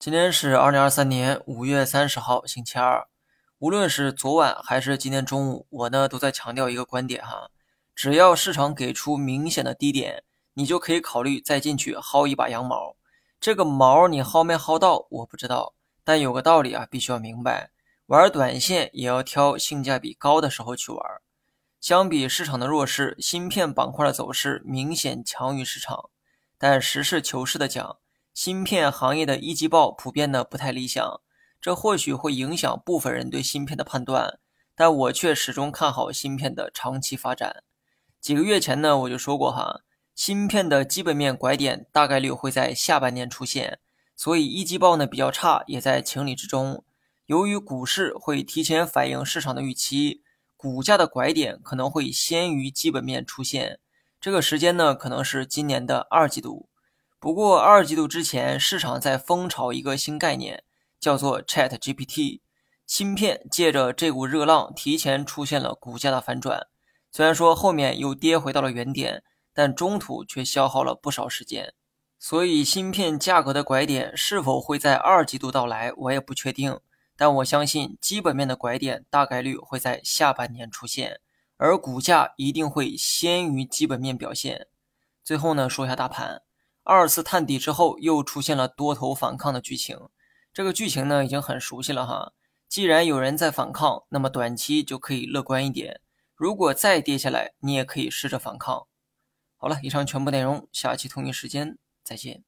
今天是二零二三年五月三十号，星期二。无论是昨晚还是今天中午，我呢都在强调一个观点哈：只要市场给出明显的低点，你就可以考虑再进去薅一把羊毛。这个毛你薅没薅到，我不知道。但有个道理啊，必须要明白：玩短线也要挑性价比高的时候去玩。相比市场的弱势，芯片板块的走势明显强于市场。但实事求是的讲，芯片行业的一季报普遍的不太理想，这或许会影响部分人对芯片的判断，但我却始终看好芯片的长期发展。几个月前呢，我就说过哈，芯片的基本面拐点大概率会在下半年出现，所以一季报呢比较差也在情理之中。由于股市会提前反映市场的预期，股价的拐点可能会先于基本面出现，这个时间呢可能是今年的二季度。不过，二季度之前，市场在风潮一个新概念，叫做 Chat GPT。芯片借着这股热浪，提前出现了股价的反转。虽然说后面又跌回到了原点，但中途却消耗了不少时间。所以，芯片价格的拐点是否会在二季度到来，我也不确定。但我相信，基本面的拐点大概率会在下半年出现，而股价一定会先于基本面表现。最后呢，说一下大盘。二次探底之后，又出现了多头反抗的剧情。这个剧情呢，已经很熟悉了哈。既然有人在反抗，那么短期就可以乐观一点。如果再跌下来，你也可以试着反抗。好了，以上全部内容，下期同一时间再见。